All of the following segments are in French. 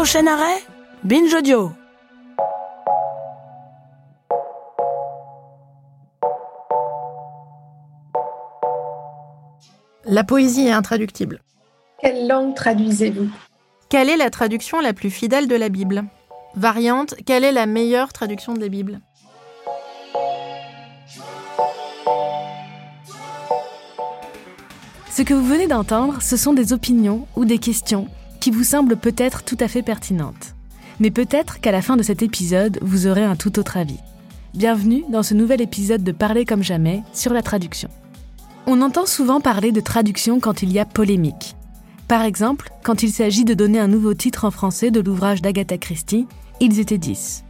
Prochain arrêt, Binge Audio. La poésie est intraductible. Quelle langue traduisez-vous? Quelle est la traduction la plus fidèle de la Bible? Variante, quelle est la meilleure traduction de la Bible? Ce que vous venez d'entendre, ce sont des opinions ou des questions qui vous semblent peut-être tout à fait pertinentes. Mais peut-être qu'à la fin de cet épisode, vous aurez un tout autre avis. Bienvenue dans ce nouvel épisode de Parler comme jamais sur la traduction. On entend souvent parler de traduction quand il y a polémique. Par exemple, quand il s'agit de donner un nouveau titre en français de l'ouvrage d'Agatha Christie, Ils étaient dix.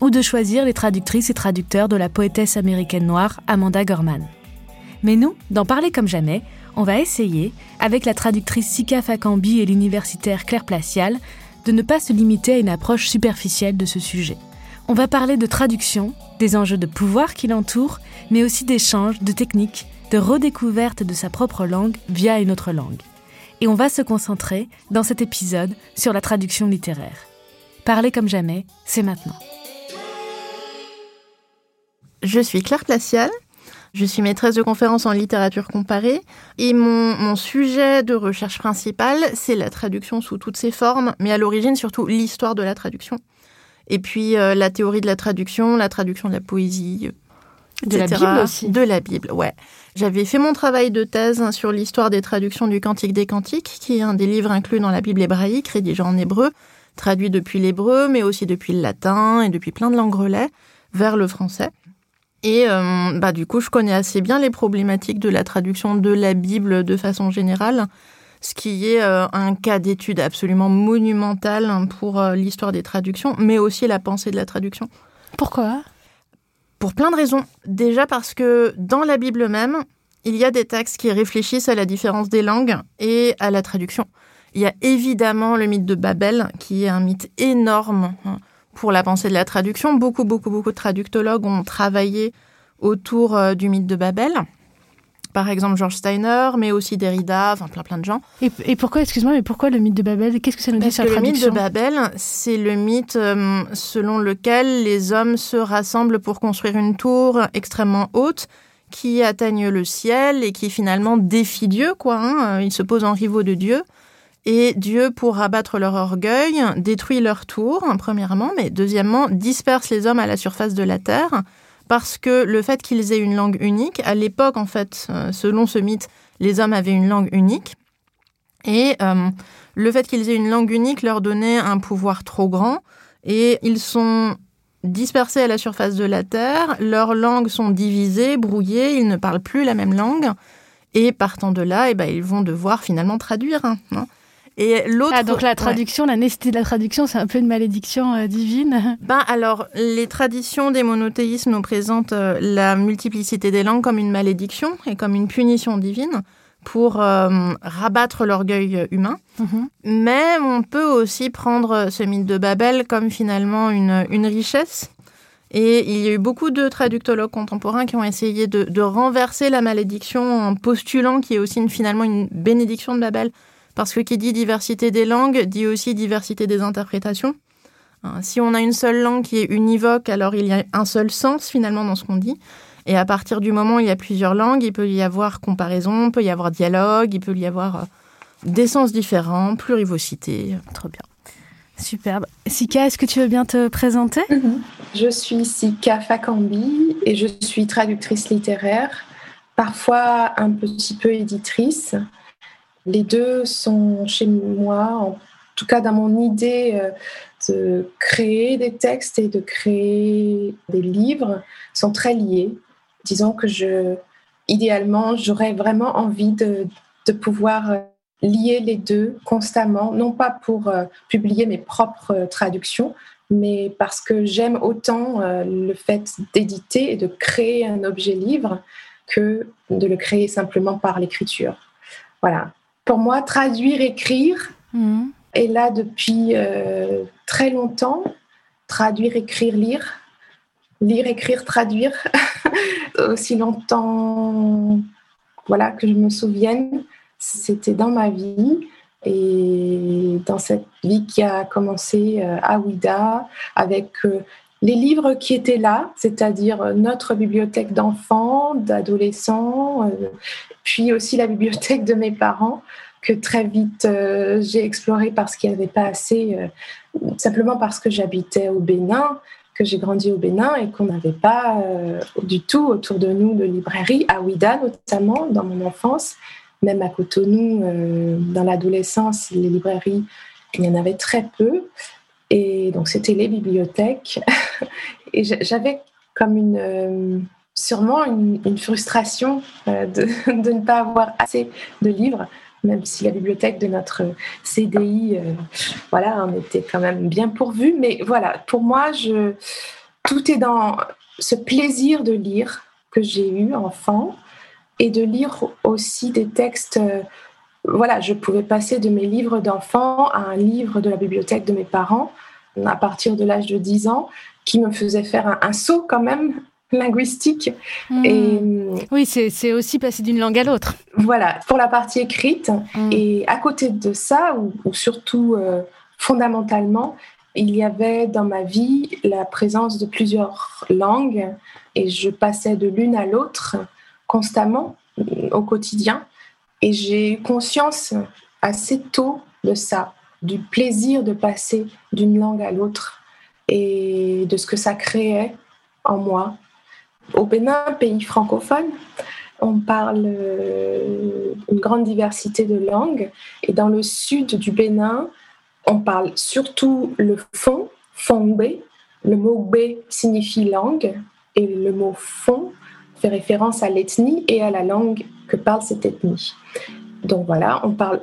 Ou de choisir les traductrices et traducteurs de la poétesse américaine noire Amanda Gorman. Mais nous, dans Parler comme jamais, on va essayer, avec la traductrice Sika Fakambi et l'universitaire Claire Placial, de ne pas se limiter à une approche superficielle de ce sujet. On va parler de traduction, des enjeux de pouvoir qui l'entourent, mais aussi d'échanges, de techniques, de redécouverte de sa propre langue via une autre langue. Et on va se concentrer, dans cet épisode, sur la traduction littéraire. Parler comme jamais, c'est maintenant. Je suis Claire Placial. Je suis maîtresse de conférences en littérature comparée et mon, mon sujet de recherche principal, c'est la traduction sous toutes ses formes, mais à l'origine surtout l'histoire de la traduction. Et puis euh, la théorie de la traduction, la traduction de la poésie, De la. Bible aussi. De la Bible, ouais. J'avais fait mon travail de thèse sur l'histoire des traductions du Cantique des Cantiques, qui est un des livres inclus dans la Bible hébraïque, rédigé en hébreu, traduit depuis l'hébreu, mais aussi depuis le latin et depuis plein de langues relais, vers le français. Et euh, bah, du coup, je connais assez bien les problématiques de la traduction de la Bible de façon générale, ce qui est euh, un cas d'étude absolument monumental pour euh, l'histoire des traductions, mais aussi la pensée de la traduction. Pourquoi? Pour plein de raisons. Déjà parce que dans la Bible même, il y a des textes qui réfléchissent à la différence des langues et à la traduction. Il y a évidemment le mythe de Babel, qui est un mythe énorme hein, pour la pensée de la traduction. Beaucoup, beaucoup, beaucoup de traductologues ont travaillé autour euh, du mythe de Babel. Par exemple, George Steiner, mais aussi Derrida, enfin plein, plein de gens. et, et pourquoi, excuse-moi, mais pourquoi le mythe de Babel? Qu'est-ce que ça nous dit Parce sur la le mythe traduction? De Babel, c'est le mythe euh, selon lequel les hommes se rassemblent pour construire une tour extrêmement haute qui atteigne le ciel et qui finalement défie Dieu, quoi. hein. Ils se posent en rivaux de Dieu. Et Dieu, pour abattre leur orgueil, détruit leur tour, hein, premièrement, mais deuxièmement, disperse les hommes à la surface de la terre, parce que le fait qu'ils aient une langue unique, à l'époque, en fait, euh, selon ce mythe, les hommes avaient une langue unique, et euh, le fait qu'ils aient une langue unique leur donnait un pouvoir trop grand, et ils sont dispersés à la surface de la terre, leurs langues sont divisées, brouillées, ils ne parlent plus la même langue, et partant de là, eh ben, ils vont devoir finalement traduire. hein, non et l'autre, Ah, donc la ouais. traduction, la nécessité de la traduction, c'est un peu une malédiction euh, divine. Ben alors, les traditions des monothéismes nous présentent euh, la multiplicité des langues comme une malédiction et comme une punition divine pour euh, rabattre l'orgueil humain. Mhm. Mais on peut aussi prendre ce mythe de Babel comme finalement une, une richesse. Et il y a eu beaucoup de traductologues contemporains qui ont essayé de, de renverser la malédiction en postulant qu'il y ait aussi une- finalement une bénédiction de Babel. Parce que qui dit diversité des langues dit aussi diversité des interprétations. Hein, Si on a une seule langue qui est univoque, alors il y a un seul sens finalement dans ce qu'on dit. Et à partir du moment où il y a plusieurs langues, il peut y avoir comparaison, il peut y avoir dialogue, il peut y avoir euh, des sens différents, plurivocité. Trop bien. Superbe. Sika, est-ce que tu veux bien te présenter? Je suis Sika Fakambi et je suis traductrice littéraire, parfois un petit peu éditrice. Les deux sont chez moi, en tout cas dans mon idée euh, de créer des textes et de créer des livres, sont très liés. Disons que je, idéalement, j'aurais vraiment envie de, pouvoir euh, lier les deux constamment, non pas pour euh, publier mes propres traductions, mais parce que j'aime autant le fait d'éditer et de créer un objet livre que de le créer simplement par l'écriture. Voilà. Pour moi, traduire, écrire Mhm. est là depuis euh, très longtemps. Traduire, écrire, lire. Lire, écrire, traduire. Aussi longtemps voilà, que je me souvienne, c'était dans ma vie. Et dans cette vie qui a commencé à Ouida, avec les livres qui étaient là, c'est-à-dire notre bibliothèque d'enfants, d'adolescents, puis aussi la bibliothèque de mes parents, que très vite j'ai exploré parce qu'il n'y avait pas assez, simplement parce que j'habitais au Bénin que j'ai grandi au Bénin et qu'on n'avait pas euh, du tout autour de nous de librairie, à Ouida notamment, dans mon enfance, même à Cotonou, euh, dans l'adolescence, les librairies, il y en avait très peu. Et donc, c'était les bibliothèques. et j'avais comme une, euh, sûrement une, frustration de, de, ne pas avoir assez de livres même si la bibliothèque de notre CDI, euh, voilà, on était quand même bien pourvu. Mais voilà, pour moi, tout est dans ce plaisir de lire que j'ai eu enfant et de lire aussi des textes. Voilà, je pouvais passer de mes livres d'enfant à un livre de la bibliothèque de mes parents à partir de l'âge de 10 ans qui me faisait faire un saut quand même linguistique. Hmm. Et, oui, c'est aussi passer d'une langue à l'autre. Voilà, pour la partie écrite. Hmm. Et à côté de ça, ou, surtout euh, fondamentalement, il y avait dans ma vie la présence de plusieurs langues et je passais de l'une à l'autre constamment au quotidien. Et j'ai eu conscience assez tôt de ça, du plaisir de passer d'une langue à l'autre et de ce que ça créait en moi au Bénin, pays francophone, on parle euh, une grande diversité de langues. Et dans le sud du Bénin, on parle surtout le fon, fongbe. Le mot bé signifie langue et le mot fon fait référence à l'ethnie et à la langue que parle cette ethnie. Donc voilà, on parle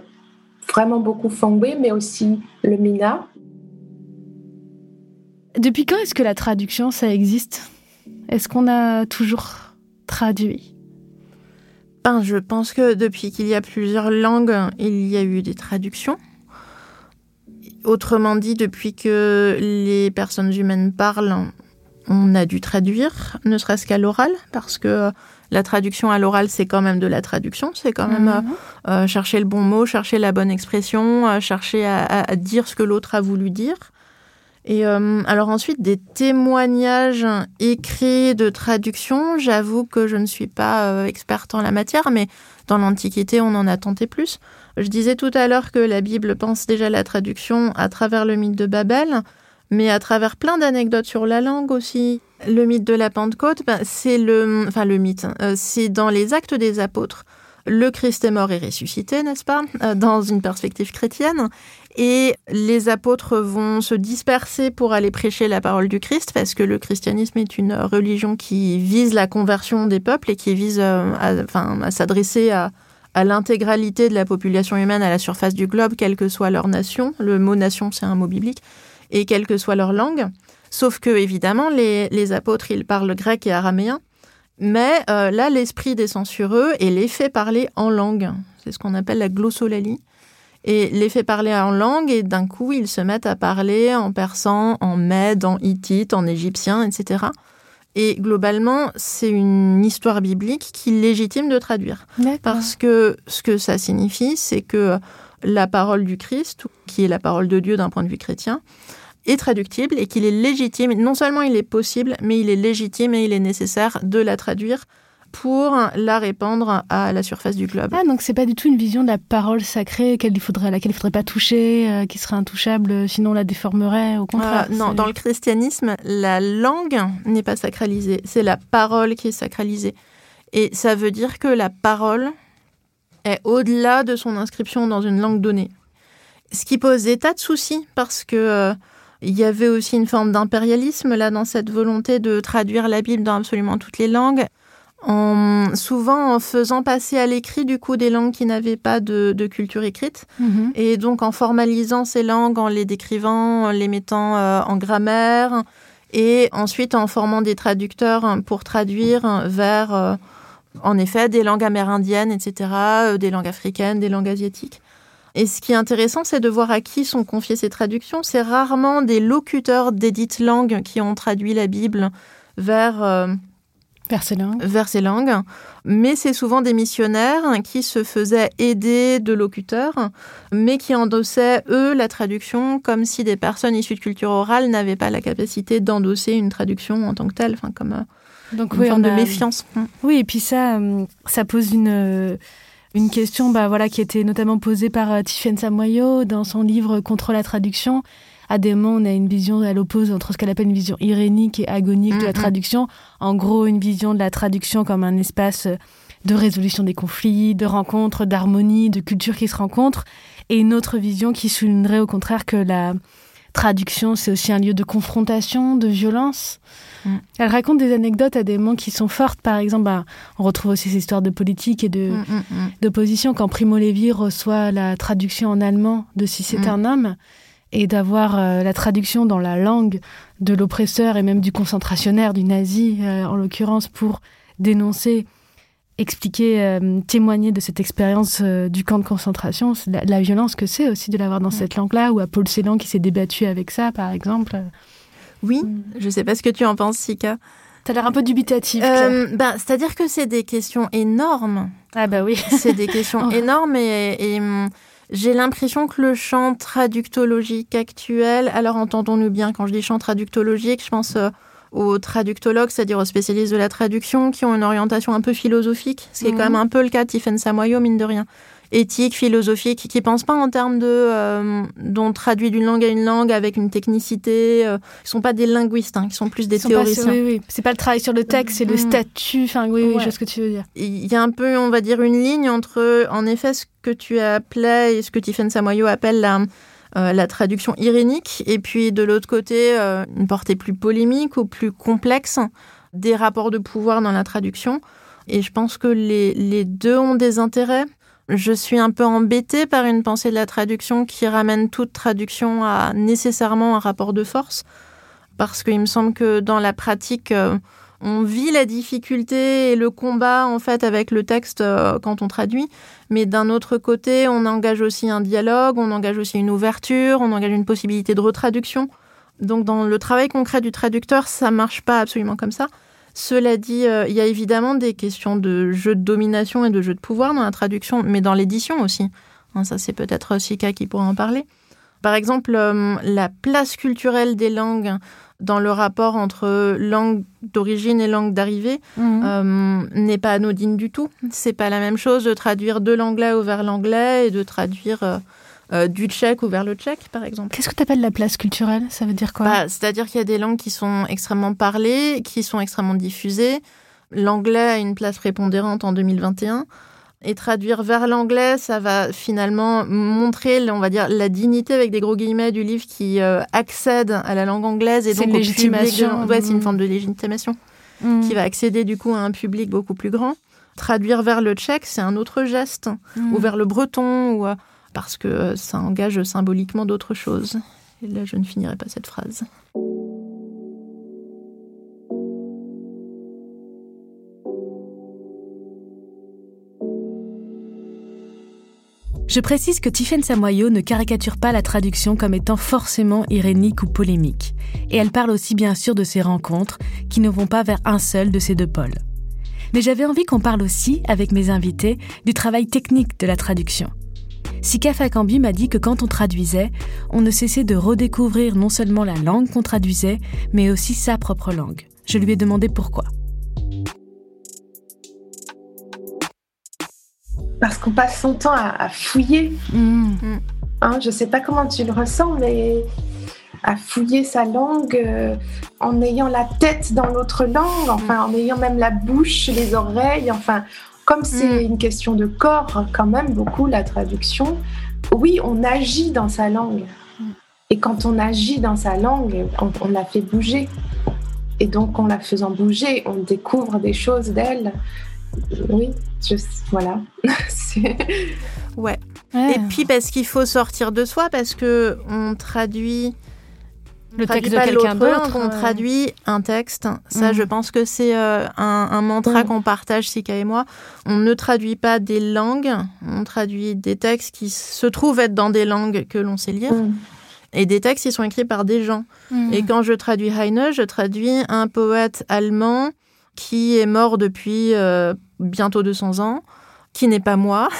vraiment beaucoup fongbe, mais aussi le mina. Depuis quand est-ce que la traduction, ça existe? Est-ce qu'on a toujours traduit? Ben, Je pense que depuis qu'il y a plusieurs langues, il y a eu des traductions. Autrement dit, depuis que les personnes humaines parlent, on a dû traduire, ne serait-ce qu'à l'oral, parce que la traduction à l'oral, c'est quand même de la traduction, c'est quand même mhm. euh, euh, chercher le bon mot, chercher la bonne expression, euh, chercher à, dire ce que l'autre a voulu dire. Et euh, alors ensuite, des témoignages écrits de traduction. J'avoue que je ne suis pas experte en la matière, mais dans l'Antiquité, on en a tenté plus. Je disais tout à l'heure que la Bible pense déjà la traduction à travers le mythe de Babel, mais à travers plein d'anecdotes sur la langue aussi. Le mythe de la Pentecôte, ben, c'est le, enfin mythe, euh, c'est dans les Actes des Apôtres le Christ est mort et ressuscité, n'est-ce pas, euh, dans une perspective chrétienne. Et les apôtres vont se disperser pour aller prêcher la parole du Christ, parce que le christianisme est une religion qui vise la conversion des peuples et qui vise euh, à, s'adresser à, l'intégralité de la population humaine à la surface du globe, quelle que soit leur nation. Le mot nation, c'est un mot biblique, et quelle que soit leur langue. Sauf que, évidemment, les, les apôtres, ils parlent grec et araméen. Mais euh, là, l'esprit descend sur eux et les fait parler en langue. C'est ce qu'on appelle la glossolalie. Et les fait parler en langue et d'un coup, ils se mettent à parler en persan, en mède, en hittite, en égyptien, etc. Et globalement, c'est une histoire biblique qui légitime de traduire. Parce que ce que ça signifie, c'est que la parole du Christ, qui est la parole de Dieu d'un point de vue chrétien, est traductible et qu'il est légitime, non seulement il est possible, mais il est légitime et il est nécessaire de la traduire pour la répandre à la surface du globe. Ah, donc c'est pas du tout une vision de la parole sacrée il faudrait, à laquelle il faudrait pas toucher, euh, qui serait intouchable, sinon on la déformerait, au contraire. non, dans le christianisme, la langue n'est pas sacralisée, c'est la parole qui est sacralisée. Et ça veut dire que la parole est au-delà de son inscription dans une langue donnée. Ce qui pose des tas de soucis parce que euh, il y avait aussi une forme d'impérialisme là dans cette volonté de traduire la Bible dans absolument toutes les langues, en, souvent en faisant passer à l'écrit du coup des langues qui n'avaient pas de, culture écrite, mhm. et donc en formalisant ces langues, en les décrivant, en les mettant euh, en grammaire, et ensuite en formant des traducteurs pour traduire vers, euh, en effet, des langues amérindiennes, etc., euh, des langues africaines, des langues asiatiques. Et ce qui est intéressant, c'est de voir à qui sont confiées ces traductions. C'est rarement des locuteurs d'édite langue qui ont traduit la Bible vers euh, vers ces langues. Vers ces langues. Mais c'est souvent des missionnaires qui se faisaient aider de locuteurs, mais qui endossaient, eux, la traduction comme si des personnes issues de culture orale n'avaient pas la capacité d'endosser une traduction en tant que telle, enfin, comme euh, Donc, une forme de méfiance. Oui, et puis ça, euh, ça pose une une question bah, voilà, qui était notamment posée par Tiffaine Samoyo dans son livre Contre la traduction, à des moments, on a une vision à l'opposé entre ce qu'elle appelle une vision irénique et agonique de la traduction. En gros, une vision de la traduction comme un espace de résolution des conflits, de rencontres, d'harmonie, de cultures qui se rencontrent, et une autre vision qui soulignerait au contraire que la traduction, c'est aussi un lieu de confrontation, de violence. Mm. Elle raconte des anecdotes à des moments qui sont fortes. Par exemple, bah, on retrouve aussi ces histoires de politique et de mm, mm, d'opposition quand Primo Levi reçoit la traduction en allemand de Si c'est un homme et d'avoir euh, la traduction dans la langue de l'oppresseur et même du concentrationnaire, du nazi euh, en l'occurrence, pour dénoncer, expliquer, euh, témoigner de cette expérience du camp de concentration, la, violence que c'est aussi de l'avoir dans cette langue-là, ou à Paul Celan qui s'est débattu avec ça, par exemple. Oui, mm. je ne sais pas ce que tu en penses, Sika. as l'air un peu dubitatif. bah, C'est-à-dire que c'est des questions énormes. Ah bah oui. c'est des questions énormes et, et hum, j'ai l'impression que le champ traductologique actuel, alors entendons-nous bien, quand je dis champ traductologique, je pense euh, aux traductologues, c'est-à-dire aux spécialistes de la traduction, qui ont une orientation un peu philosophique, ce qui est quand mhm. même un peu le cas de Tiffen Samoyo, mine de rien éthique, philosophique, qui pensent pas en termes de euh, dont traduit d'une langue à une langue avec une technicité. Euh, ils sont pas des linguistes, hein, ils sont plus des théoriciens. oui, oui. C'est pas le travail sur le texte, c'est le mm. statut. Enfin, oui, oui, je vois ce que tu veux dire. Il y a un peu, on va dire, une ligne entre, en effet, ce que tu appelais et ce que Tiffen Samoyo appelle la euh, la traduction irénique, et puis de l'autre côté, une portée plus polémique ou plus complexe des rapports de pouvoir dans la traduction. Et je pense que les, deux ont des intérêts. Je suis un peu embêtée par une pensée de la traduction qui ramène toute traduction à nécessairement un rapport de force, parce qu'il me semble que dans la pratique, euh, on vit la difficulté et le combat en fait avec le texte euh, quand on traduit, mais d'un autre côté, on engage aussi un dialogue, on engage aussi une ouverture, on engage une possibilité de retraduction. Donc dans le travail concret du traducteur, ça marche pas absolument comme ça. Cela dit, euh, il y a évidemment des questions de jeu de domination et de jeu de pouvoir dans la traduction, mais dans l'édition aussi. Hein, ça, c'est peut-être Sika qui pourra en parler. Par exemple, euh, la place culturelle des langues dans le rapport entre langue d'origine et langue d'arrivée mhm. euh, n'est pas anodine du tout. C'est pas la même chose de traduire de l'anglais ou vers l'anglais et de traduire euh, du tchèque ou vers le tchèque, par exemple. Qu'est-ce que tu appelles la place culturelle? Ça veut dire quoi? Bah, C'est-à-dire qu'il y a des langues qui sont extrêmement parlées, qui sont extrêmement diffusées. L'anglais a une place prépondérante en 2021. Et traduire vers l'anglais, ça va finalement montrer, on va dire, la dignité avec des gros guillemets du livre qui euh, accède à la langue anglaise et donc une légitimation. Ouais, c'est une forme de légitimation mmh. qui va accéder du coup à un public beaucoup plus grand. Traduire vers le tchèque, c'est un autre geste, mmh. ou vers le breton, ou parce que ça engage symboliquement d'autres choses. Et là, je ne finirai pas cette phrase. Je précise que Tiffaine Samoyo ne caricature pas la traduction comme étant forcément irénique ou polémique, et elle parle aussi bien sûr de ces rencontres qui ne vont pas vers un seul de ces deux pôles. Mais j'avais envie qu'on parle aussi, avec mes invités, du travail technique de la traduction. Sika Fakambi m'a dit que quand on traduisait, on ne cessait de redécouvrir non seulement la langue qu'on traduisait, mais aussi sa propre langue. Je lui ai demandé pourquoi. Parce qu'on passe son temps à, fouiller. Mmh. Hein, je ne sais pas comment tu le ressens, mais à fouiller sa langue euh, en ayant la tête dans l'autre langue, enfin en ayant même la bouche, les oreilles, enfin comme c'est mm. une question de corps, quand même, beaucoup, la traduction, oui, on agit dans sa langue. Mm. Et quand on agit dans sa langue, on, la fait bouger. Et donc, en la faisant bouger, on découvre des choses d'elle. Oui, je, voilà. ouais. Et puis parce qu'il faut sortir de soi, parce que on traduit le texte de quelqu'un d'autre. On traduit un texte. Ça, je mm. pense que c'est euh, un, mantra mm. qu'on partage, Sika et moi. On ne traduit pas des langues, on traduit des textes qui se trouvent être dans des langues que l'on sait lire. Mm. Et des textes qui sont écrits par des gens. Et quand je traduis Heine, je traduis un poète allemand qui est mort depuis euh, bientôt 200 ans, qui n'est pas moi.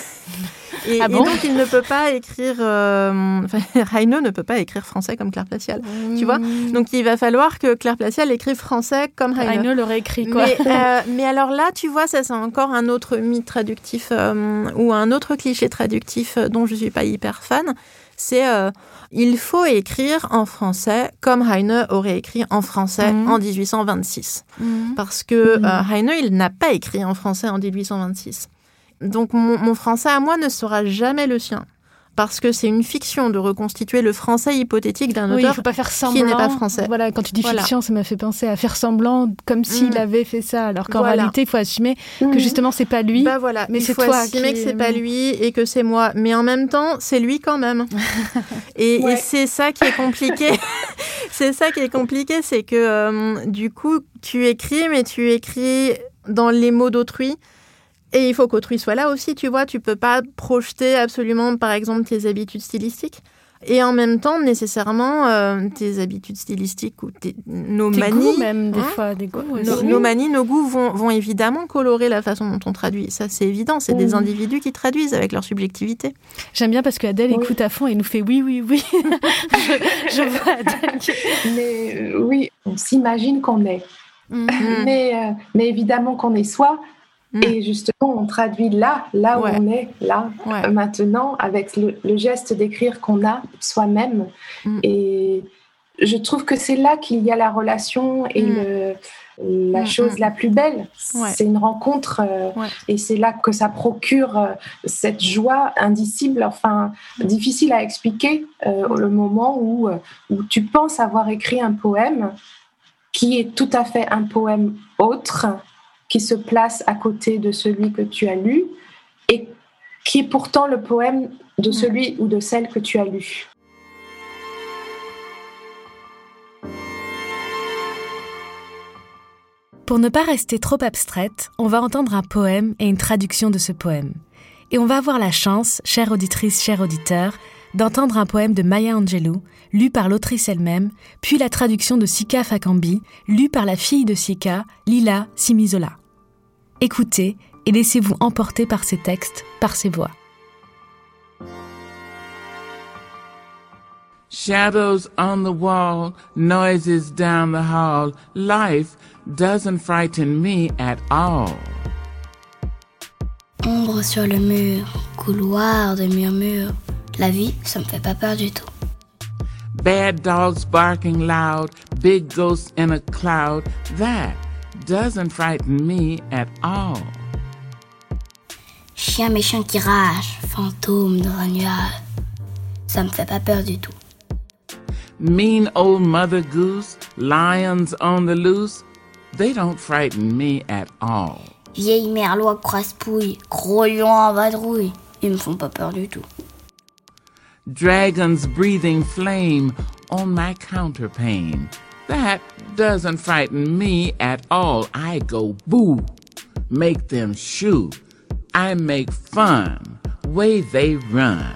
Et, Ah et donc, il ne peut pas écrire. Euh, enfin, ne peut pas écrire français comme Claire Placial. Tu vois Donc, il va falloir que Claire Placial écrive français comme. Heine l'aurait écrit quoi. Mais, euh, mais alors là, tu vois, ça c'est encore un autre mythe traductif euh, ou un autre cliché traductif euh, dont je suis pas hyper fan. C'est euh, il faut écrire en français comme Heine aurait écrit en français Mhm. en 1826. Mhm. Parce que Mhm. euh, Heine, il n'a pas écrit en français en 1826. Donc mon, mon français à moi ne sera jamais le sien. Parce que c'est une fiction de reconstituer le français hypothétique d'un Oui, il auteur faut pas faire semblant. n'est pas français. Voilà, quand tu dis Voilà. fiction, ça m'a fait penser à faire semblant comme s'il Mm. avait fait ça, alors qu'en Voilà. réalité, il faut assumer que Mhm. justement, c'est pas lui. Bah voilà, mais il c'est faut toi assumer qui- que c'est pas lui et que c'est moi. Mais en même temps, c'est lui quand même. et Ouais. et c'est ça qui est compliqué. c'est ça qui est compliqué, c'est que euh, du coup, tu écris, mais tu écris dans les mots d'autrui. Et il faut qu'autrui soit là aussi, tu vois. Tu peux pas projeter absolument, par exemple, tes habitudes stylistiques. Et en même temps, nécessairement, euh, tes habitudes stylistiques ou tes, nos Tes manies, goûts même, des hein. fois, des goûts aussi. nos, nos manies, nos goûts vont, vont évidemment colorer la façon dont on traduit. Ça, c'est évident. C'est des individus qui traduisent avec leur subjectivité. J'aime bien parce qu'Adèle Oui. écoute à fond et nous fait oui, oui, oui. je, je vois Adèle. Mais euh, oui, on s'imagine qu'on est. Mhm. Mais, euh, mais évidemment qu'on est soi. Mm. Et justement, on traduit là, là où Ouais. on est, là, Ouais. maintenant, avec le, le geste d'écrire qu'on a soi-même. Mm. Et je trouve que c'est là qu'il y a la relation et Mm. le, la chose la plus belle. Ouais. C'est une rencontre euh, et c'est là que ça procure euh, cette joie indicible, enfin difficile à expliquer, euh, le moment où, euh, où tu penses avoir écrit un poème qui est tout à fait un poème autre, qui se place à côté de celui que tu as lu et qui est pourtant le poème de celui ou de celle que tu as lu. Pour ne pas rester trop abstraite, on va entendre un poème et une traduction de ce poème. Et on va avoir la chance, chère auditrice, cher auditeur, d'entendre un poème de Maya Angelou, lu par l'autrice elle-même, puis la traduction de Sika Fakambi, lue par la fille de Sika, Lila Simizola. Écoutez et laissez-vous emporter par ces textes, par ces voix. Shadows on the wall, noises down the hall. Life doesn't frighten me at all. Ombre sur le mur, couloir de murmures. La vie, ça me fait pas peur du tout. Bad dogs barking loud, big ghosts in a cloud. That doesn't frighten me at all. Chien méchant qui rage, fantôme dans un nuage. Ça me fait pas peur du tout. Mean old mother goose, lions on the loose. They don't frighten me at all. Vieille merlot crasse-pouille, gros lion en vadrouille. Ils me font pas peur du tout. Dragons breathing flame on my counterpane. That doesn't frighten me at all. I go boo, make them shoo. I make fun, way they run.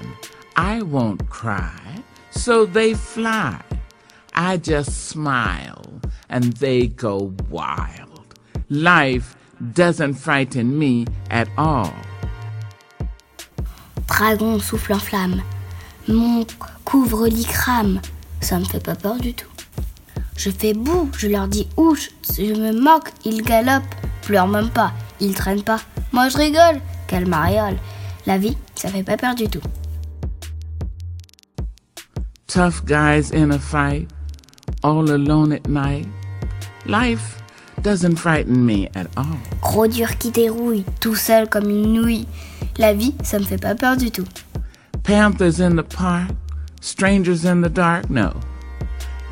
I won't cry, so they fly. I just smile and they go wild. Life doesn't frighten me at all. Dragon souffle en flamme. Mon couvre-lit crame. Ça me fait pas peur du tout. Je fais boue, je leur dis ouche. Si je me moque, ils galopent. Pleure même pas, ils traînent pas. Moi je rigole. Quelle mariole. La vie, ça fait pas peur du tout. tough guys in a fight, all alone at night. Life doesn't frighten me at all. Gros dur qui dérouille, tout seul comme une nouille. La vie, ça me fait pas peur du tout. Panthers in the park, strangers in the dark, no.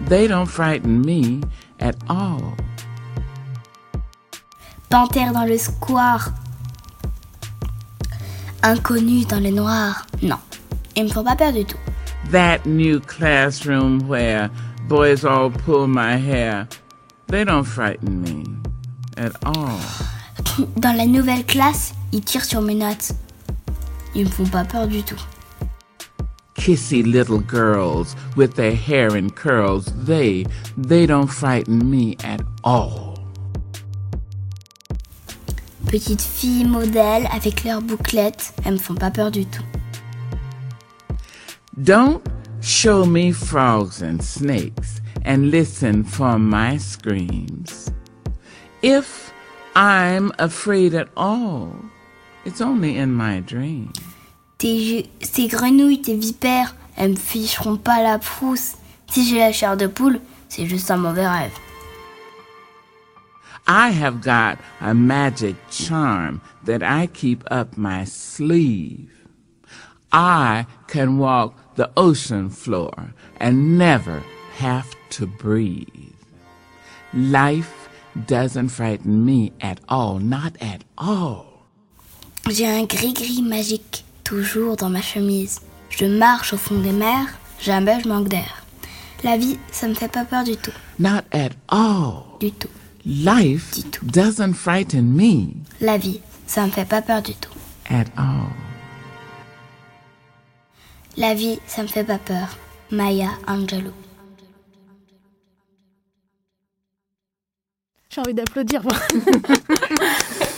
They don't frighten me at all. Panthère dans le square. Inconnu dans le noir. Non, ils me font pas peur du tout. That new classroom where boys all pull my hair, they don't frighten me at all. Dans la nouvelle classe, ils tirent sur mes notes. Ils me font pas peur du tout. Kissy little girls with their hair in curls, they, they don't frighten me at all. petites filles modèles avec leurs bouclettes. Elles me font pas peur du tout. Don't show me frogs and snakes and listen for my screams. If I'm afraid at all, it's only in my dream. Tes, ces grenouilles, tes vipères, elles me ficheront pas la frousse. Si j'ai la chair de poule, c'est juste un mauvais rêve. I have got a magic charm that I keep up my sleeve. I can walk the ocean floor and never have to breathe. Life doesn't frighten me at all, not at all. J'ai un gris-gris magique, toujours dans ma chemise. Je marche au fond des mers, jamais je manque d'air. La vie, ça me fait pas peur du tout. Not at all. Du tout. Life Du tout. doesn't frighten me La vie, ça me fait pas peur du tout. at all. La vie, ça me fait pas peur. Maya Angelou. J'ai envie d'applaudir.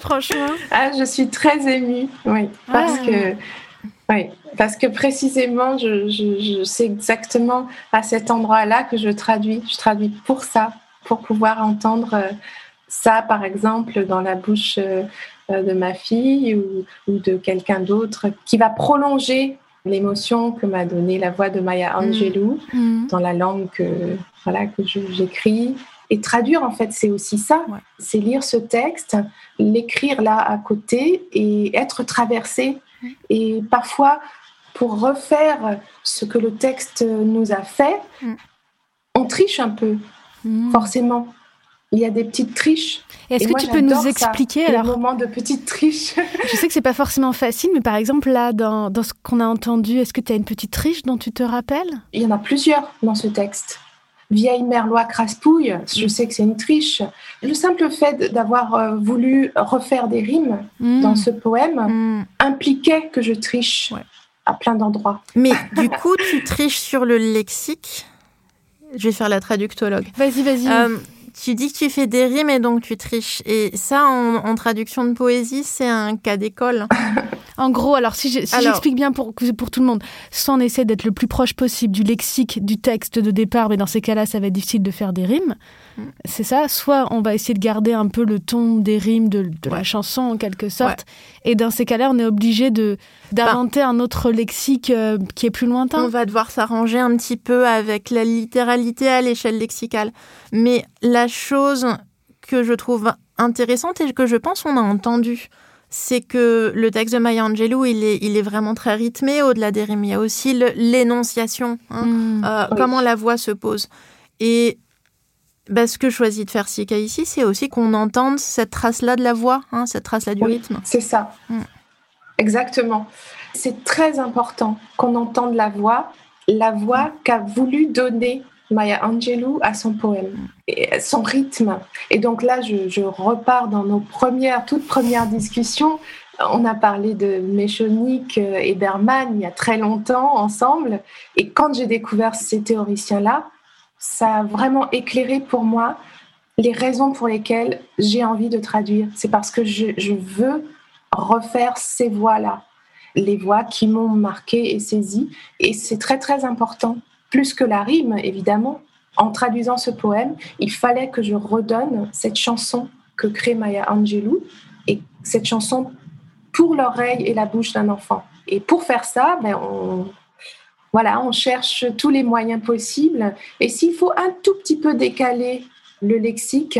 Franchement. Ah, je suis très émue, oui, parce Ah. que, oui, parce que précisément, je, je, je sais exactement à cet endroit-là que je traduis. Je traduis pour ça, pour pouvoir entendre euh, ça, par exemple, dans la bouche euh, de ma fille ou, ou de quelqu'un d'autre, qui va prolonger l'émotion que m'a donnée la voix de Maya Angelou Mhm. dans la langue que, voilà, que j'écris. Et traduire, en fait, c'est aussi ça. Ouais. C'est lire ce texte, l'écrire là à côté et être traversé. Et parfois, pour refaire ce que le texte nous a fait, Mm. on triche un peu, Mhm. forcément. Il y a des petites triches. Est-ce que moi, tu peux nous ça, expliquer les alors moments de petites triches. Je sais que c'est pas forcément facile, mais par exemple là, dans, dans ce qu'on a entendu, est-ce que tu as une petite triche dont tu te rappelles? Il y en a plusieurs dans ce texte. Vieille merlois craspouille, je sais que c'est une triche. Le simple fait d'avoir euh, voulu refaire des rimes Mhm. dans ce poème Hmm. impliquait que je triche Ouais. à plein d'endroits. Mais du coup, tu triches sur le lexique? Je vais faire la traductologue. Vas-y, vas-y. Euh, tu dis que tu fais des rimes et donc tu triches. Et ça, en, en traduction de poésie, c'est un cas d'école. En gros, alors si j'explique bien pour, pour tout le monde, soit on essaie d'être le plus proche possible du lexique du texte de départ, mais dans ces cas-là, ça va être difficile de faire des rimes. Mm. C'est ça. Soit on va essayer de garder un peu le ton des rimes de, de la chanson en quelque sorte. Et dans ces cas-là, on est obligé de d'inventer un autre lexique euh, qui est plus lointain. On va devoir s'arranger un petit peu avec la littéralité à l'échelle lexicale. Mais la chose que je trouve intéressante et que je pense on a entendu, c'est que le texte de Maya Angelou, il est, il est vraiment très rythmé. Au-delà des rimes, il y a aussi l'énonciation, hein, Mm. euh, Oui. comment la voix se pose. Et bah, ce que choisit de faire Sika ici, c'est aussi qu'on entende cette trace-là de la voix, hein, cette trace-là du Oui. rythme. C'est ça. Mm. Exactement. C'est très important qu'on entende la voix, la voix qu'a voulu donner Maya Angelou à son poème, et son rythme. Et donc là, je, repars dans nos premières, toutes premières discussions. On a parlé de Méchonique et Berman il y a très longtemps ensemble. Et quand j'ai découvert ces théoriciens-là, ça a vraiment éclairé pour moi les raisons pour lesquelles j'ai envie de traduire. C'est parce que je, je veux refaire ces voix-là, les voix qui m'ont marqué et saisi. Et c'est très, très important, plus que la rime, évidemment. En traduisant ce poème, il fallait que je redonne cette chanson que crée Maya Angelou, et cette chanson pour l'oreille et la bouche d'un enfant. Et pour faire ça, ben, on, voilà, on cherche tous les moyens possibles. Et s'il faut un tout petit peu décaler le lexique,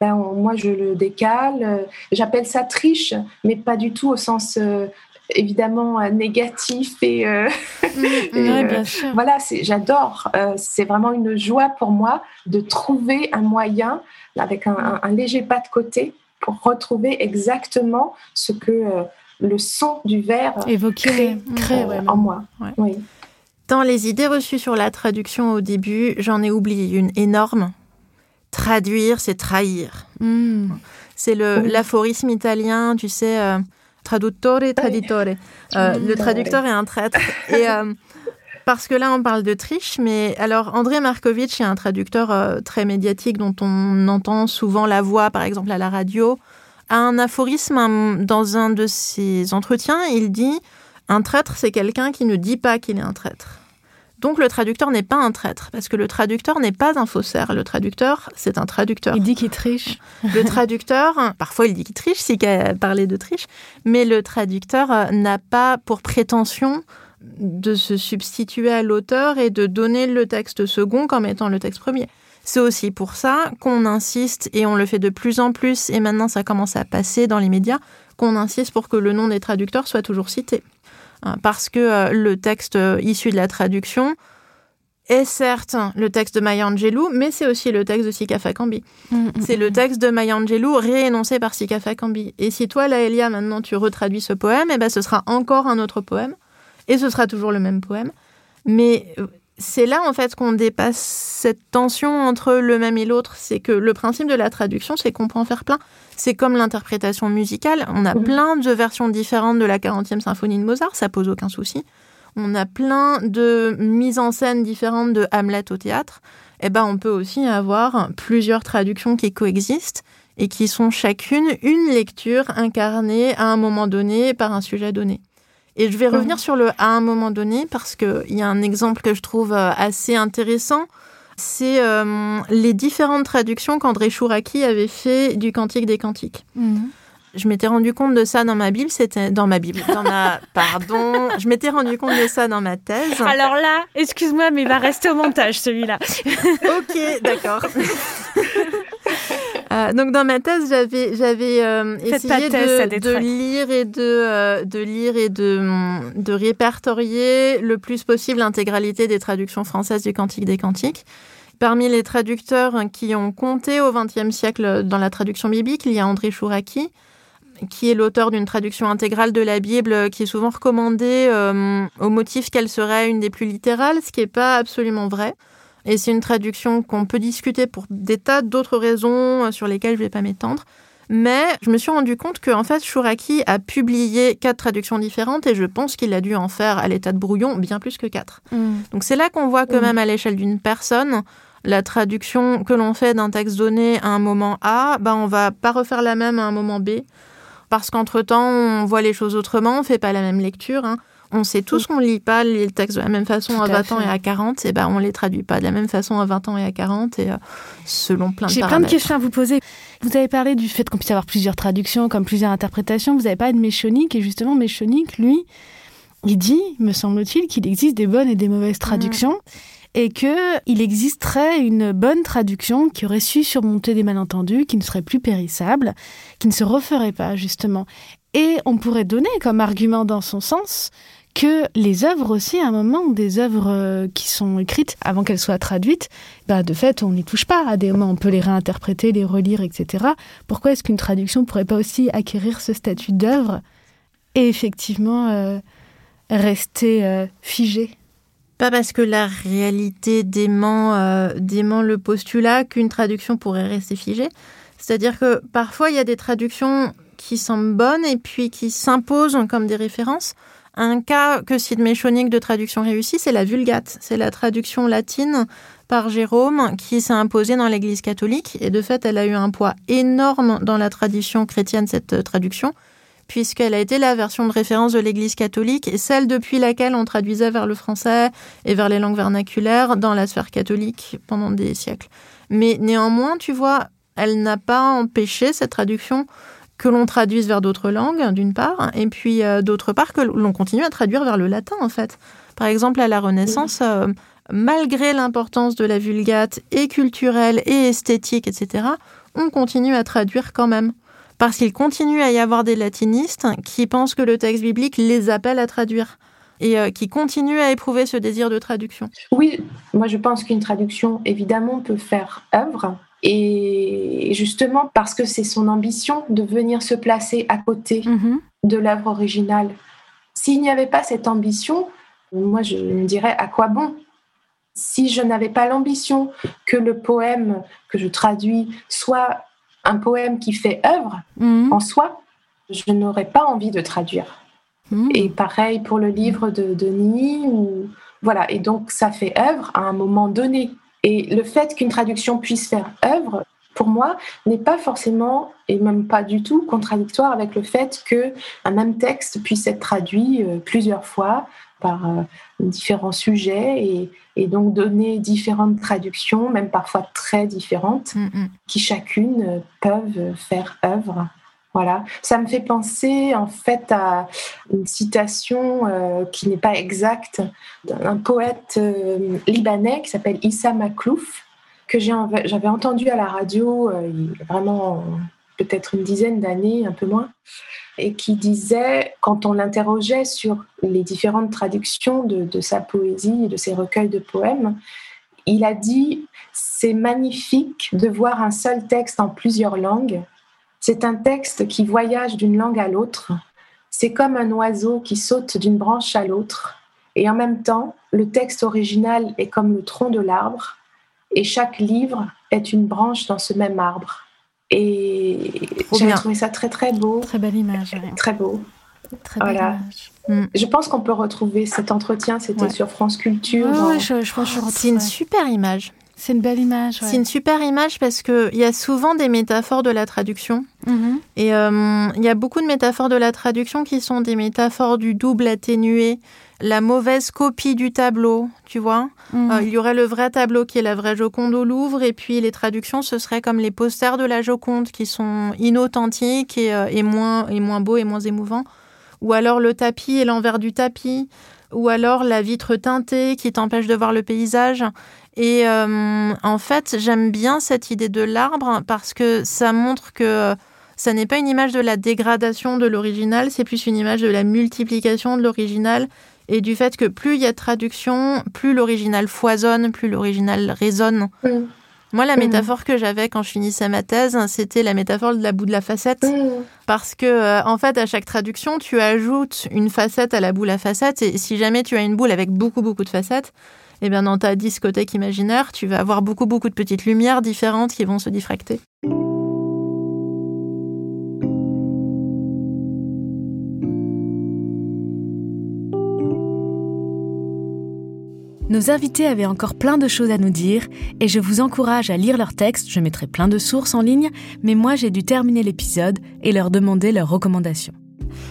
ben, moi je le décale. J'appelle ça triche, mais pas du tout au sens euh, évidemment euh, négatif et, euh, et, Ouais, euh, bien sûr. voilà, c'est- j'adore. Euh, c'est vraiment une joie pour moi de trouver un moyen avec un, un- un léger pas de côté pour retrouver exactement ce que euh, le son du verre Évoquer, crée, euh, ouais, en moi. Ouais. Oui. Dans les idées reçues sur la traduction au début, j'en ai oublié une énorme. Traduire, c'est trahir. Mm. C'est le Oui. l'aphorisme italien, tu sais, traduttore, traditore. Euh, le traducteur est un traître. Et euh, parce que là, on parle de triche, mais alors André Markovitch est un traducteur euh, très médiatique dont on entend souvent la voix, par exemple à la radio. a un aphorisme dans un de ses entretiens. Il dit Un traître, c'est quelqu'un qui ne dit pas qu'il est un traître. Donc le traducteur n'est pas un traître, parce que le traducteur n'est pas un faussaire. Le traducteur, c'est un traducteur. Il dit qu'il triche. Le traducteur, parfois il dit qu'il triche, s'il a parlé de triche, mais le traducteur n'a pas pour prétention de se substituer à l'auteur et de donner le texte second comme étant le texte premier. C'est aussi pour ça qu'on insiste, et on le fait de plus en plus, et maintenant ça commence à passer dans les médias, qu'on insiste pour que le nom des traducteurs soit toujours cité. Hein, parce que euh, le texte euh, issu de la traduction est certes le texte de Maya Angelou, mais c'est aussi le texte de Sika Fakambi. Mm, mm, c'est le mm. texte de Maya Angelou réénoncé par Sika Fakambi. Et si toi, Laëlia, maintenant tu retraduis ce poème, eh ben, ce sera encore un autre poème, et ce sera toujours le même poème. Mais euh, c'est là en fait qu'on dépasse cette tension entre le même et l'autre. C'est que le principe de la traduction, c'est qu'on peut en faire plein. C'est comme l'interprétation musicale. On a mhm. plein de versions différentes de la 40e symphonie de Mozart, ça pose aucun souci. On a plein de mises en scène différentes de Hamlet au théâtre. Eh ben, on peut aussi avoir plusieurs traductions qui coexistent et qui sont chacune une lecture incarnée à un moment donné par un sujet donné. Et je vais revenir sur le à un moment donné parce qu'il y a un exemple que je trouve euh, assez intéressant. C'est euh, les différentes traductions qu'André Chouraki avait fait du Cantique des Cantiques. Mhm. Je m'étais rendu compte de ça dans ma Bible, c'était dans ma Bible, dans ma pardon, je m'étais rendu compte de ça dans ma thèse. Alors là, excuse-moi, mais il va rester au montage celui-là. ok, d'accord. Euh, donc dans ma thèse, j'avais j'avais euh, essayé de, lire et de euh, de lire et de de répertorier le plus possible l'intégralité des traductions françaises du Cantique des Cantiques. Parmi les traducteurs qui ont compté au XXe siècle dans la traduction biblique, il y a André Chouraki, qui est l'auteur d'une traduction intégrale de la Bible qui est souvent recommandée au motif qu'elle serait une des plus littérales, ce qui n'est pas absolument vrai. Et c'est une traduction qu'on peut discuter pour des tas d'autres raisons euh, sur lesquelles je ne vais pas m'étendre. Mais je me suis rendu compte qu'en fait, Shuraki a publié quatre traductions différentes et je pense qu'il a dû en faire à l'état de brouillon bien plus que quatre. Mm. Donc c'est là qu'on voit que mm. même à l'échelle d'une personne, la traduction que l'on fait d'un texte donné à un moment A, ben on va pas refaire la même à un moment B. Parce qu'entre-temps, on voit les choses autrement, on fait pas la même lecture. Hein. On sait tous qu'on ne lit pas les textes de la même façon à 20 ans et à 40, et ben on les traduit pas de la même façon à 20 ans et à 40, et euh, selon plein de J'ai plein de questions à vous poser. Vous avez parlé du fait qu'on puisse avoir plusieurs traductions, comme plusieurs interprétations. Vous avez parlé de Méchonique, et justement, Méchonique, lui, il dit, me semble-t-il, qu'il existe des bonnes et des mauvaises traductions. et qu'il existerait une bonne traduction qui aurait su surmonter des malentendus, qui ne serait plus périssable, qui ne se referait pas, justement. Et on pourrait donner comme argument dans son sens que les œuvres aussi, à un moment, des œuvres euh, qui sont écrites avant qu'elles soient traduites, bah, de fait, on n'y touche pas. À on peut les réinterpréter, les relire, etc. Pourquoi est-ce qu'une traduction pourrait pas aussi acquérir ce statut d'œuvre et effectivement euh, rester euh, figée? Pas parce que la réalité dément, dément le postulat qu'une traduction pourrait rester figée. C'est-à-dire que parfois, il y a des traductions qui semblent bonnes et puis qui s'imposent comme des références. Un cas que cite Méchonique de traduction réussie, c'est la Vulgate. C'est la traduction latine par Jérôme qui s'est imposée dans l'Église catholique. Et de fait, elle a eu un poids énorme dans la tradition chrétienne, cette traduction, puisqu'elle a été la version de référence de l'Église catholique et celle depuis laquelle on traduisait vers le français et vers les langues vernaculaires dans la sphère catholique pendant des siècles. Mais néanmoins, tu vois, elle n'a pas empêché cette traduction que l'on traduise vers d'autres langues, d'une part, et puis euh, d'autre part que l'on continue à traduire vers le latin, en fait. Par exemple, à la Renaissance, euh, malgré l'importance de la vulgate et culturelle et esthétique, etc., on continue à traduire quand même. Parce qu'il continue à y avoir des latinistes qui pensent que le texte biblique les appelle à traduire et euh, qui continuent à éprouver ce désir de traduction. Oui, moi je pense qu'une traduction, évidemment, peut faire œuvre, et justement, parce que c'est son ambition de venir se placer à côté mhm. de l'œuvre originale. S'il n'y avait pas cette ambition, moi je me dirais à quoi bon? Si je n'avais pas l'ambition que le poème que je traduis soit un poème qui fait œuvre mhm. en soi, je n'aurais pas envie de traduire. Mhm. Et pareil pour le livre de Denis. Ou... Voilà, et donc ça fait œuvre à un moment donné. Et le fait qu'une traduction puisse faire œuvre, pour moi, n'est pas forcément, et même pas du tout, contradictoire avec le fait qu'un même texte puisse être traduit euh, plusieurs fois par euh, différents sujets et, et, donc donner différentes traductions, même parfois très différentes, mm, mm. qui chacune euh, peuvent faire œuvre. Voilà, ça me fait penser en fait à une citation qui n'est pas exacte d'un poète libanais qui s'appelle Issa Maklouf, que j'avais entendu à la radio euh, vraiment peut-être une dizaine d'années, un peu moins, et qui disait, quand on l'interrogeait sur les différentes traductions de, sa poésie et de ses recueils de poèmes, il a dit C'est magnifique de voir un seul texte en plusieurs langues. C'est un texte qui voyage d'une langue à l'autre. C'est comme un oiseau qui saute d'une branche à l'autre. Et en même temps, le texte original est comme le tronc de l'arbre et chaque livre est une branche dans ce même arbre. Et j'ai trouvé ça très très beau. Très belle image. Très beau. Très belle image. Mm. Je pense qu'on peut retrouver cet entretien, c'était sur France Culture. je, c'est une super image. C'est une belle image. C'est une super image parce qu'il y a souvent des métaphores de la traduction. Mm-hmm. Et euh, il y a beaucoup de métaphores de la traduction qui sont des métaphores du double atténué, la mauvaise copie du tableau, tu vois. Mhm. Euh, il y aurait le vrai tableau qui est la vraie Joconde au Louvre, et puis les traductions, ce serait comme les posters de la Joconde qui sont inauthentiques et, euh, moins, et moins beaux et moins émouvants. Ou alors le tapis et l'envers du tapis, ou alors la vitre teintée qui t'empêche de voir le paysage. Et euh, en fait, j'aime bien cette idée de l'arbre parce que ça montre que ça n'est pas une image de la dégradation de l'original, c'est plus une image de la multiplication de l'original et du fait que plus il y a de traduction, plus l'original foisonne, plus l'original résonne. Mm. Moi, la mm. métaphore que j'avais quand je finissais ma thèse, c'était la métaphore de la boue de la facette. Mm. Parce que, euh, en fait, à chaque traduction, tu ajoutes une facette à la boule à facette. Et si jamais tu as une boule avec beaucoup, beaucoup de facettes, eh bien, dans ta discothèque imaginaire, tu vas avoir beaucoup, beaucoup de petites lumières différentes qui vont se diffracter. Nos invités avaient encore plein de choses à nous dire et je vous encourage à lire leurs textes, je mettrai plein de sources en ligne, mais moi j'ai dû terminer l'épisode et leur demander leurs recommandations.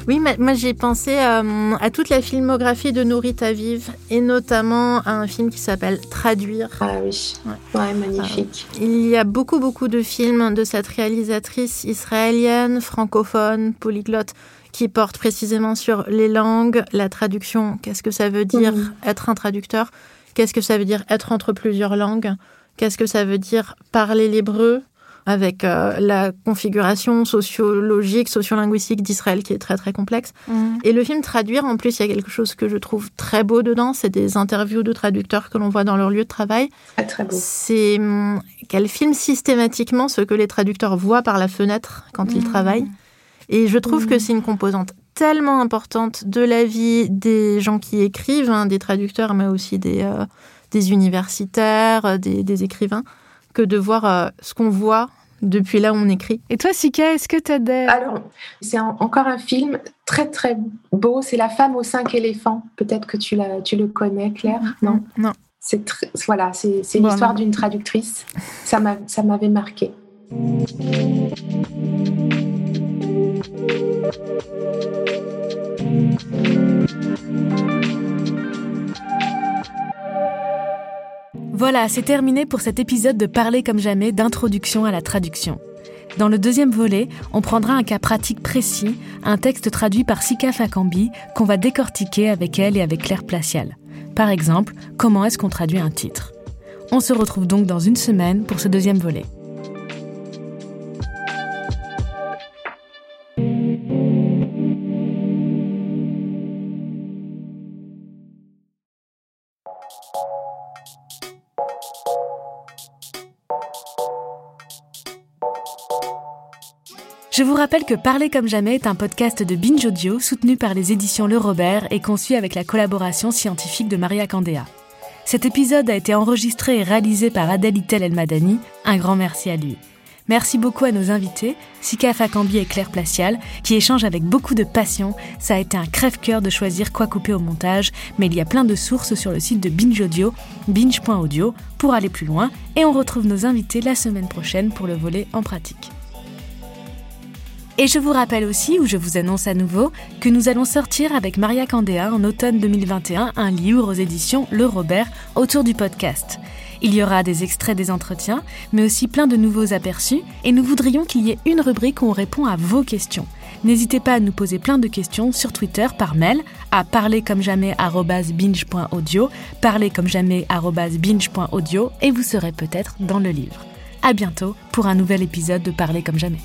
Oui, moi j'ai pensé euh, à toute la filmographie de Nourit Aviv et notamment à un film qui s'appelle Traduire. Ah oui, ouais, magnifique. Euh, il y a beaucoup beaucoup de films de cette réalisatrice israélienne, francophone, polyglotte qui portent précisément sur les langues, la traduction, qu'est-ce que ça veut dire être un traducteur, qu'est-ce que ça veut dire être entre plusieurs langues, qu'est-ce que ça veut dire parler l'hébreu, avec euh, la configuration sociologique, sociolinguistique d'Israël qui est très très complexe. Mhm. Et le film Traduire, en plus, il y a quelque chose que je trouve très beau dedans, c'est des interviews de traducteurs que l'on voit dans leur lieu de travail. Très très beau. C'est hum, qu'elle filme systématiquement ce que les traducteurs voient par la fenêtre quand ils mhm. travaillent. Et je trouve que c'est une composante tellement importante de la vie des gens qui écrivent, hein, des traducteurs, mais aussi des, euh, des universitaires, euh, des, des, écrivains, que de voir euh, ce qu'on voit depuis là où on écrit. Et toi, Sika, est-ce que tu as des... Alors, c'est encore un film très très beau. C'est La femme aux cinq éléphants. Peut-être que tu, tu le connais, Claire, non Non? C'est voilà, c'est l'histoire d'une traductrice. Ça m'avait marqué. Voilà, c'est terminé pour cet épisode de Parler comme jamais d'introduction à la traduction. Dans le deuxième volet, on prendra un cas pratique précis, un texte traduit par Sika Fakambi qu'on va décortiquer avec elle et avec Claire Placial. Par exemple, comment est-ce qu'on traduit un titre? On se retrouve donc dans une semaine pour ce deuxième volet. Je vous rappelle que Parler comme jamais est un podcast de Binge Audio soutenu par les éditions Le Robert et conçu avec la collaboration scientifique de Maria Candéa. Cet épisode a été enregistré et réalisé par Adèle Itel El Madani. Un grand merci à lui. Merci beaucoup à nos invités, Sika Fakambi et Claire Placial, qui échangent avec beaucoup de passion. Ça a été un crève-cœur de choisir quoi couper au montage, mais il y a plein de sources sur le site de Binge Audio, binge.audio, pour aller plus loin. Et on retrouve nos invités la semaine prochaine pour le volet en pratique. Et je vous rappelle aussi, ou je vous annonce à nouveau, que nous allons sortir avec Maria Candéa en automne 2021 un livre aux éditions Le Robert autour du podcast. Il y aura des extraits des entretiens, mais aussi plein de nouveaux aperçus, et nous voudrions qu'il y ait une rubrique où on répond à vos questions. N'hésitez pas à nous poser plein de questions sur Twitter par mail à parlercommejamais@binge.audio, parlercommejamais@binge.audio et vous serez peut-être dans le livre. À bientôt pour un nouvel épisode de Parler comme jamais.